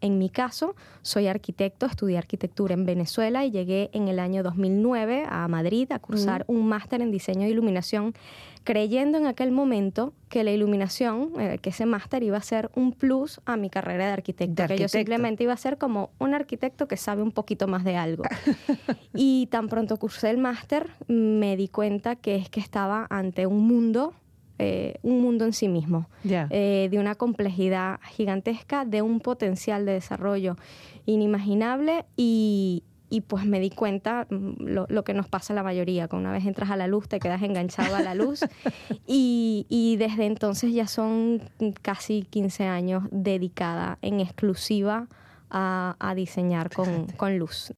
En mi caso, soy arquitecto, estudié arquitectura en Venezuela y llegué en el año 2009 a Madrid a cursar un máster en diseño de iluminación, creyendo en aquel momento que la iluminación, eh, que ese máster iba a ser un plus a mi carrera de arquitecto, que yo simplemente iba a ser como un arquitecto que sabe un poquito más de algo. y tan pronto cursé el máster, me di cuenta que es que estaba ante un mundo eh, un mundo en sí mismo, eh, de una complejidad gigantesca, de un potencial de desarrollo inimaginable y, pues me di cuenta mm, lo, que nos pasa a la mayoría, que una vez entras a la luz te quedas enganchado a la luz. Y, desde entonces ya son casi 15 años dedicada en exclusiva a, diseñar con luz.